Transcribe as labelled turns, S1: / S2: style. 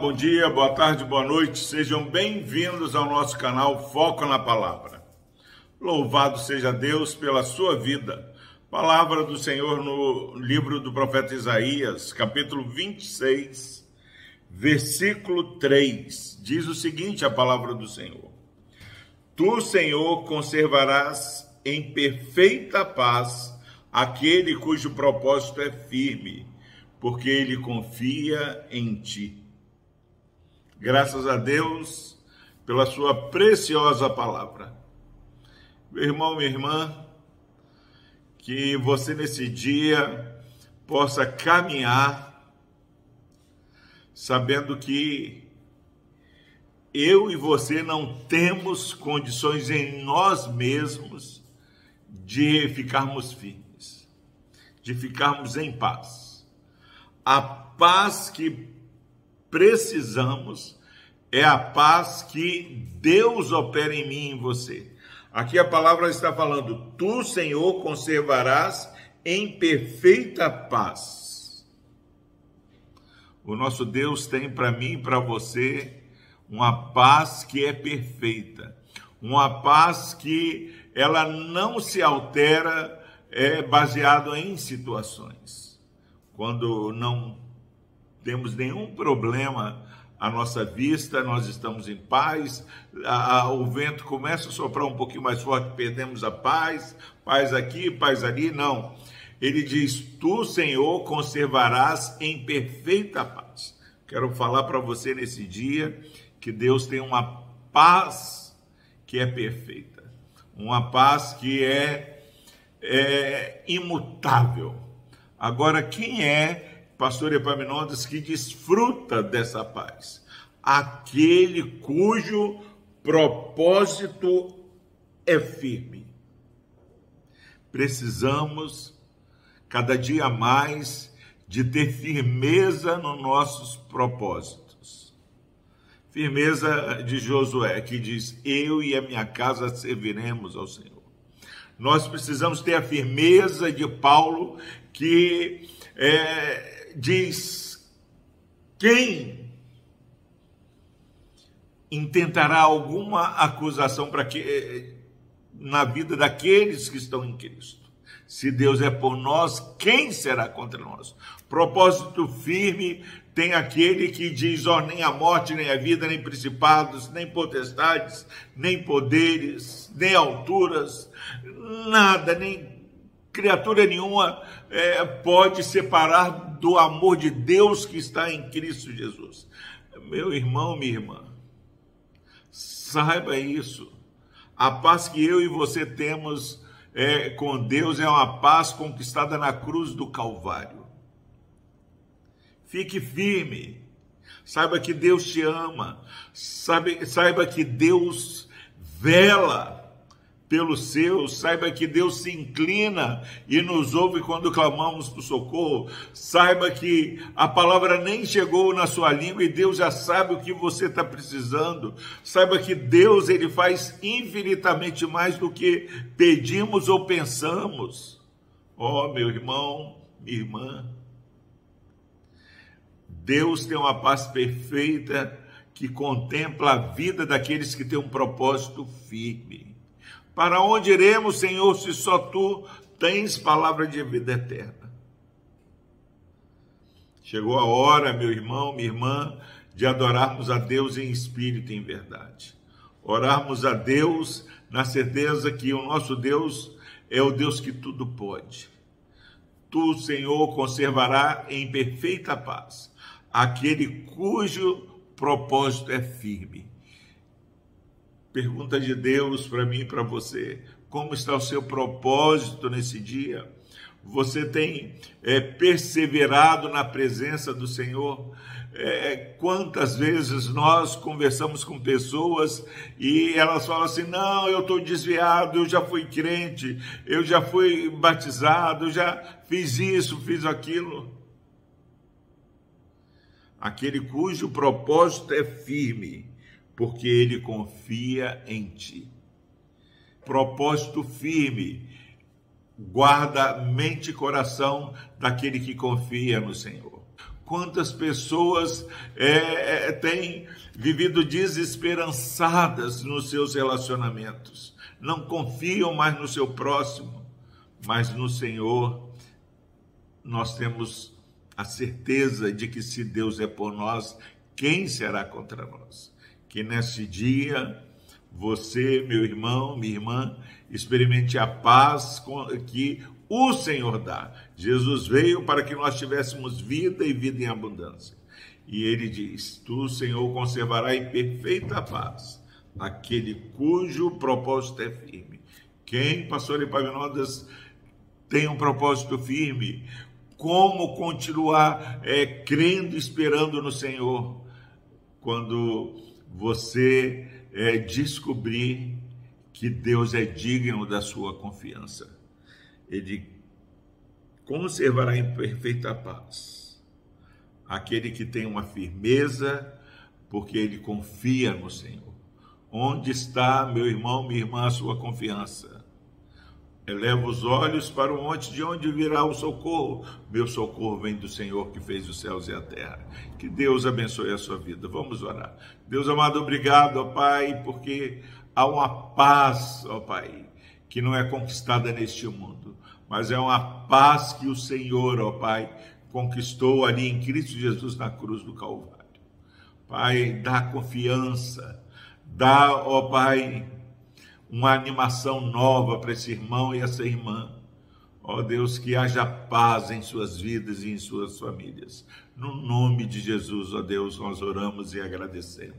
S1: Bom dia, boa tarde, boa noite. Sejam bem-vindos ao nosso canal Foco na Palavra. Louvado seja Deus pela sua vida. Palavra do Senhor no livro do profeta Isaías, capítulo 26, versículo 3. Diz o seguinte: a palavra do Senhor: Tu, Senhor, conservarás em perfeita paz aquele cujo propósito é firme, porque ele confia em ti. Graças a Deus pela sua preciosa palavra. Meu irmão, minha irmã, que você nesse dia possa caminhar sabendo que eu e você não temos condições em nós mesmos de ficarmos firmes, de ficarmos em paz. A paz que precisamos é a paz que Deus opera em mim e em você. Aqui a palavra está falando: Tu, Senhor, conservarás em perfeita paz. O nosso Deus tem para mim e para você uma paz que é perfeita, uma paz que ela não se altera é baseado em situações. Quando não temos nenhum problema à nossa vista, nós estamos em paz, a, a, o vento começa a soprar um pouquinho mais forte, perdemos a paz, paz aqui, paz ali, não. Ele diz: Tu, Senhor, conservarás em perfeita paz. Quero falar para você nesse dia que Deus tem uma paz que é perfeita, uma paz que é, é imutável. Agora, quem é pastor Epaminondas, que desfruta dessa paz. Aquele cujo propósito é firme. Precisamos, cada dia mais, de ter firmeza nos nossos propósitos. Firmeza de Josué, que diz: Eu e a minha casa serviremos ao Senhor. Nós precisamos ter a firmeza de Paulo, que é, diz: quem intentará alguma acusação para que na vida daqueles que estão em Cristo? Se Deus é por nós, quem será contra nós? Propósito firme tem aquele que diz: ó, oh, nem a morte, nem a vida, nem principados, nem potestades, nem poderes, nem alturas, nada, nem criatura nenhuma é, pode separar do amor de Deus que está em Cristo Jesus. Meu irmão, minha irmã, saiba isso. A paz que eu e você temos é, com Deus é uma paz conquistada na cruz do Calvário. Fique firme. Saiba que Deus te ama. Saiba que Deus vela pelos seus, saiba que Deus se inclina e nos ouve quando clamamos por socorro, saiba que a palavra nem chegou na sua língua e Deus já sabe o que você está precisando, saiba que Deus ele faz infinitamente mais do que pedimos ou pensamos. Oh, meu irmão, minha irmã, Deus tem uma paz perfeita que contempla a vida daqueles que têm um propósito firme. Para onde iremos, Senhor, se só tu tens palavra de vida eterna? Chegou a hora, meu irmão, minha irmã, de adorarmos a Deus em espírito e em verdade. Orarmos a Deus na certeza que o nosso Deus é o Deus que tudo pode. Tu, Senhor, conservará em perfeita paz aquele cujo propósito é firme Pergunta de Deus para mim e para você: como está o seu propósito nesse dia? Você tem é, perseverado na presença do Senhor? É, quantas vezes nós conversamos com pessoas e elas falam assim: não, eu estou desviado, eu já fui crente, eu já fui batizado, eu já fiz isso, fiz aquilo. Aquele cujo propósito é firme porque ele confia em ti. Propósito firme, guarda mente e coração daquele que confia no Senhor. Quantas pessoas é, é, têm vivido desesperançadas nos seus relacionamentos, não confiam mais no seu próximo, mas no Senhor nós temos a certeza de que se Deus é por nós, quem será contra nós? Que nesse dia você, meu irmão, minha irmã, experimente a paz que o Senhor dá. Jesus veio para que nós tivéssemos vida e vida em abundância. E ele diz: Tu, Senhor, conservará em perfeita paz aquele cujo propósito é firme. Quem, pastor Epavinodas, tem um propósito firme? Como continuar é, crendo, esperando no Senhor? Quando você é, descobrir que Deus é digno da sua confiança ele conservará em perfeita paz aquele que tem uma firmeza, porque ele confia no Senhor. Onde está, meu irmão, minha irmã, a sua confiança? Eleva os olhos para o monte de onde virá o socorro. Meu socorro vem do Senhor que fez os céus e a terra. Que Deus abençoe a sua vida. Vamos orar. Deus amado, obrigado, ó Pai, porque há uma paz, ó Pai, que não é conquistada neste mundo, mas é uma paz que o Senhor, ó Pai, conquistou ali em Cristo Jesus na cruz do Calvário. Pai, dá confiança, dá, ó Pai, uma animação nova para esse irmão e essa irmã. Ó Deus, que haja paz em suas vidas e em suas famílias. No nome de Jesus, ó Deus, nós oramos e agradecemos.